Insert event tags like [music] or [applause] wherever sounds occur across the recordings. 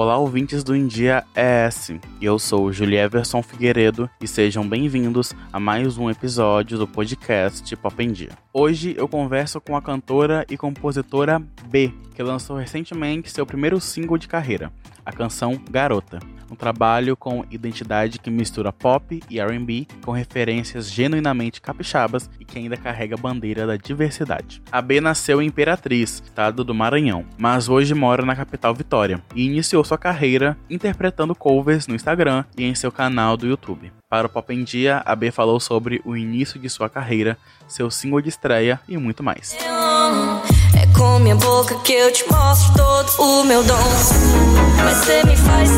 Olá, ouvintes do India ES. Eu sou Julieverson Figueiredo e sejam bem-vindos a mais um episódio do podcast Pop em Dia. Hoje eu converso com a cantora e compositora B, que lançou recentemente seu primeiro single de carreira, a canção Garota um trabalho com identidade que mistura pop e R&B com referências genuinamente capixabas e que ainda carrega a bandeira da diversidade. A B nasceu em Imperatriz, estado do Maranhão, mas hoje mora na capital Vitória e iniciou sua carreira interpretando covers no Instagram e em seu canal do YouTube. Para o Pop em Dia, a B falou sobre o início de sua carreira, seu single de estreia e muito mais. É com minha boca que eu te mostro todo o meu dom. Mas você me faz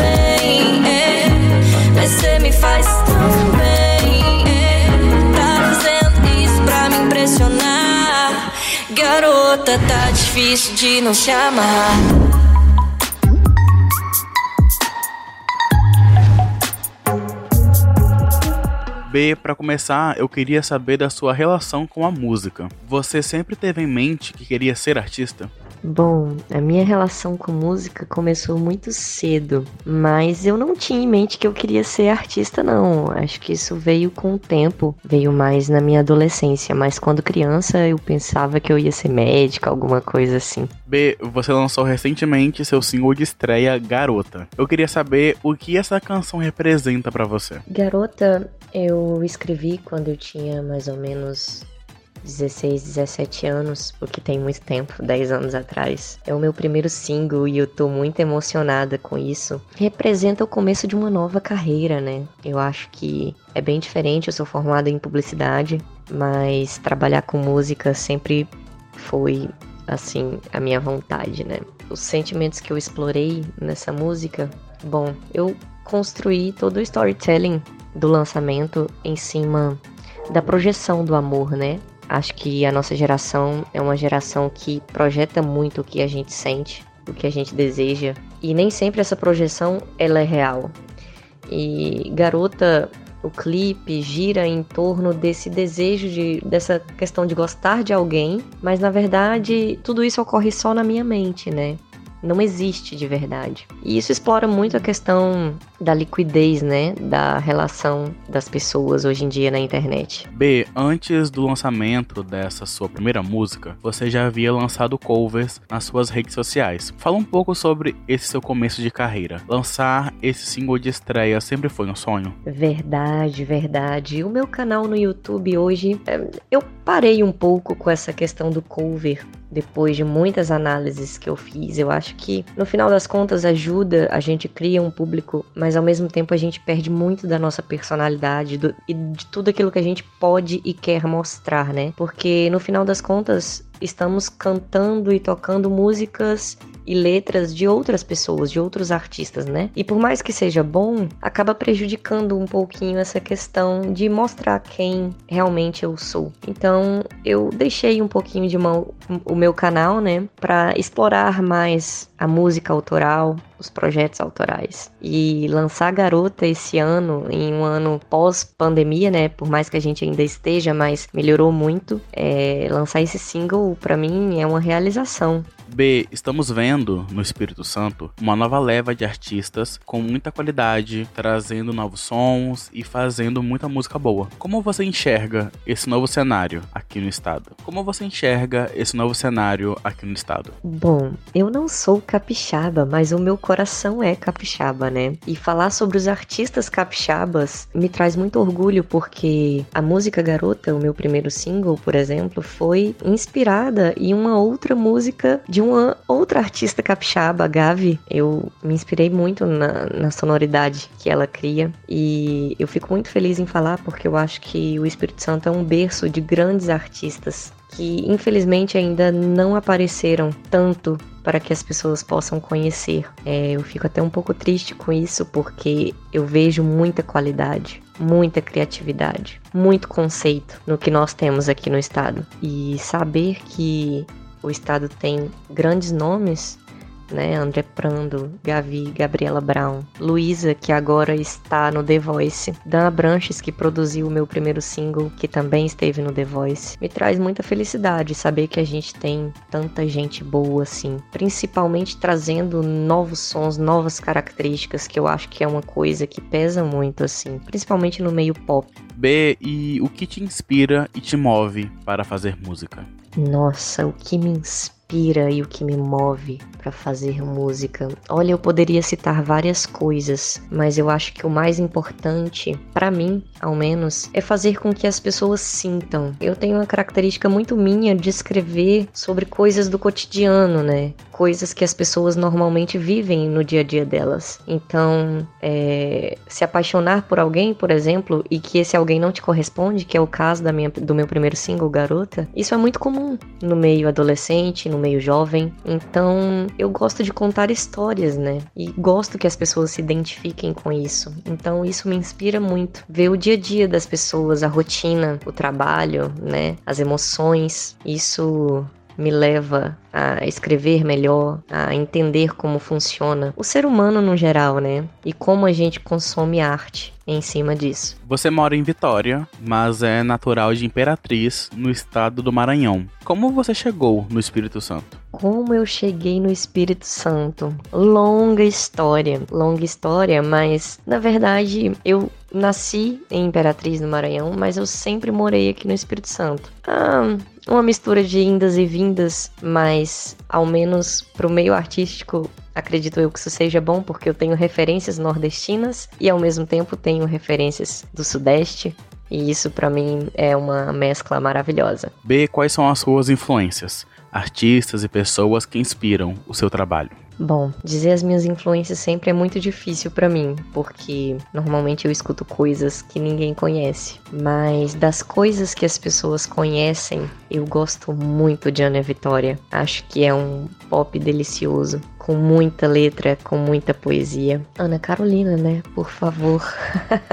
é. Mas você me faz é. Tá fazendo isso pra me impressionar. Garota, tá difícil de não. B, para começar, eu queria saber da sua relação com a música. Você sempre teve em mente que queria ser artista? Bom, a minha relação com música começou muito cedo, mas eu não tinha em mente que eu queria ser artista, não. Acho que isso veio com o tempo, veio mais na minha adolescência, mas quando criança eu pensava que eu ia ser médica, alguma coisa assim. B, você lançou recentemente seu single de estreia, Garota. Eu queria saber o que essa canção representa para você. Garota, eu escrevi quando eu tinha mais ou menos 16, 17 anos, o que tem muito tempo, 10 anos atrás. É o meu primeiro single e eu tô muito emocionada com isso. Representa o começo de uma nova carreira, né? Eu acho que é bem diferente, eu sou formada em publicidade, mas trabalhar com música sempre foi assim a minha vontade, né? Os sentimentos que eu explorei nessa música, bom, eu construí todo o storytelling do lançamento em cima da projeção do amor, né? Acho que a nossa geração é uma geração que projeta muito o que a gente sente, o que a gente deseja, e nem sempre essa projeção ela é real. E Garota, o clipe gira em torno desse desejo de dessa questão de gostar de alguém, mas na verdade tudo isso ocorre só na minha mente, né? não existe de verdade. E isso explora muito a questão da liquidez, né, da relação das pessoas hoje em dia na internet. B, antes do lançamento dessa sua primeira música, você já havia lançado covers nas suas redes sociais. Fala um pouco sobre esse seu começo de carreira. Lançar esse single de estreia sempre foi um sonho? Verdade, verdade. O meu canal no YouTube hoje, é, eu parei um pouco com essa questão do cover depois de muitas análises que eu fiz, eu acho que no final das contas ajuda, a gente cria um público, mas ao mesmo tempo a gente perde muito da nossa personalidade do, e de tudo aquilo que a gente pode e quer mostrar, né? Porque no final das contas estamos cantando e tocando músicas e letras de outras pessoas, de outros artistas, né? E por mais que seja bom, acaba prejudicando um pouquinho essa questão de mostrar quem realmente eu sou. Então, eu deixei um pouquinho de mão o meu canal, né, para explorar mais a música autoral, os projetos autorais. E lançar Garota esse ano, em um ano pós-pandemia, né? Por mais que a gente ainda esteja, mas melhorou muito. É, lançar esse single, para mim, é uma realização. B, estamos vendo no Espírito Santo uma nova leva de artistas com muita qualidade, trazendo novos sons e fazendo muita música boa. Como você enxerga esse novo cenário aqui no estado? Como você enxerga esse novo cenário aqui no estado? Bom, eu não sou capixaba, mas o meu coração é capixaba, né? E falar sobre os artistas capixabas me traz muito orgulho porque a música Garota, o meu primeiro single, por exemplo, foi inspirada em uma outra música de uma outra artista capixaba, Gavi. Eu me inspirei muito na, na sonoridade que ela cria e eu fico muito feliz em falar porque eu acho que o Espírito Santo é um berço de grandes artistas que infelizmente ainda não apareceram tanto para que as pessoas possam conhecer. É, eu fico até um pouco triste com isso porque eu vejo muita qualidade, muita criatividade, muito conceito no que nós temos aqui no estado. E saber que o estado tem grandes nomes né? André Prando, Gavi, Gabriela Brown, Luísa, que agora está no The Voice, Dan Branches, que produziu o meu primeiro single, que também esteve no The Voice. Me traz muita felicidade saber que a gente tem tanta gente boa assim, principalmente trazendo novos sons, novas características, que eu acho que é uma coisa que pesa muito assim, principalmente no meio pop. B, e o que te inspira e te move para fazer música? Nossa, o que me inspira inspira e o que me move para fazer música. Olha, eu poderia citar várias coisas, mas eu acho que o mais importante, para mim, ao menos, é fazer com que as pessoas sintam. Eu tenho uma característica muito minha de escrever sobre coisas do cotidiano, né? Coisas que as pessoas normalmente vivem no dia a dia delas. Então, é, se apaixonar por alguém, por exemplo, e que esse alguém não te corresponde, que é o caso da minha, do meu primeiro single, Garota, isso é muito comum no meio adolescente, no meio jovem. Então, eu gosto de contar histórias, né? E gosto que as pessoas se identifiquem com isso. Então, isso me inspira muito. Ver o dia a dia das pessoas, a rotina, o trabalho, né? As emoções. Isso me leva a escrever melhor, a entender como funciona o ser humano no geral, né? E como a gente consome arte em cima disso. Você mora em Vitória, mas é natural de Imperatriz, no estado do Maranhão. Como você chegou no Espírito Santo? Como eu cheguei no Espírito Santo? Longa história, longa história, mas na verdade eu nasci em Imperatriz, no Maranhão, mas eu sempre morei aqui no Espírito Santo. Ah, uma mistura de indas e vindas, mas ao menos pro meio artístico acredito eu que isso seja bom porque eu tenho referências nordestinas e ao mesmo tempo tenho referências do sudeste. E isso para mim é uma mescla maravilhosa. B, quais são as suas influências? Artistas e pessoas que inspiram o seu trabalho. Bom, dizer as minhas influências sempre é muito difícil para mim, porque normalmente eu escuto coisas que ninguém conhece. Mas das coisas que as pessoas conhecem, eu gosto muito de Ana Vitória. Acho que é um pop delicioso, com muita letra, com muita poesia. Ana Carolina, né? Por favor.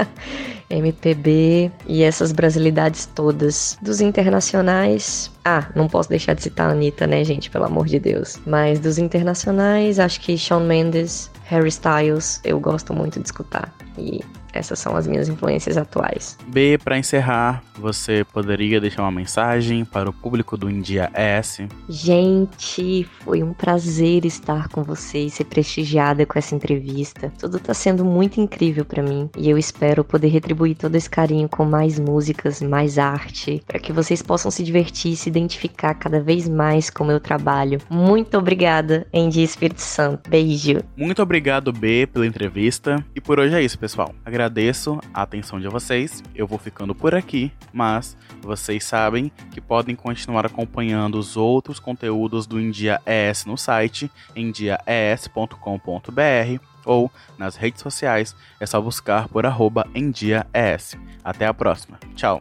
[laughs] MPB e essas brasilidades todas. Dos internacionais. Ah, não posso deixar de citar a Anitta, né, gente? Pelo amor de Deus. Mas dos internacionais, acho que Shawn Mendes, Harry Styles, eu gosto muito de escutar. E essas são as minhas influências atuais. B, para encerrar, você poderia deixar uma mensagem para o público do India S? Gente, foi um prazer estar com vocês, ser prestigiada com essa entrevista. Tudo está sendo muito incrível para mim e eu espero poder retribuir todo esse carinho com mais músicas, mais arte, para que vocês possam se divertir e se identificar cada vez mais com o meu trabalho. Muito obrigada, Andy Espírito Santo. Beijo. Muito obrigado, B, pela entrevista. E por hoje é isso, pessoal. Agradeço a atenção de vocês. Eu vou ficando por aqui, mas vocês sabem que podem continuar acompanhando os outros conteúdos do India ES no site endiaes.com.br ou nas redes sociais é só buscar por arroba Até a próxima. Tchau!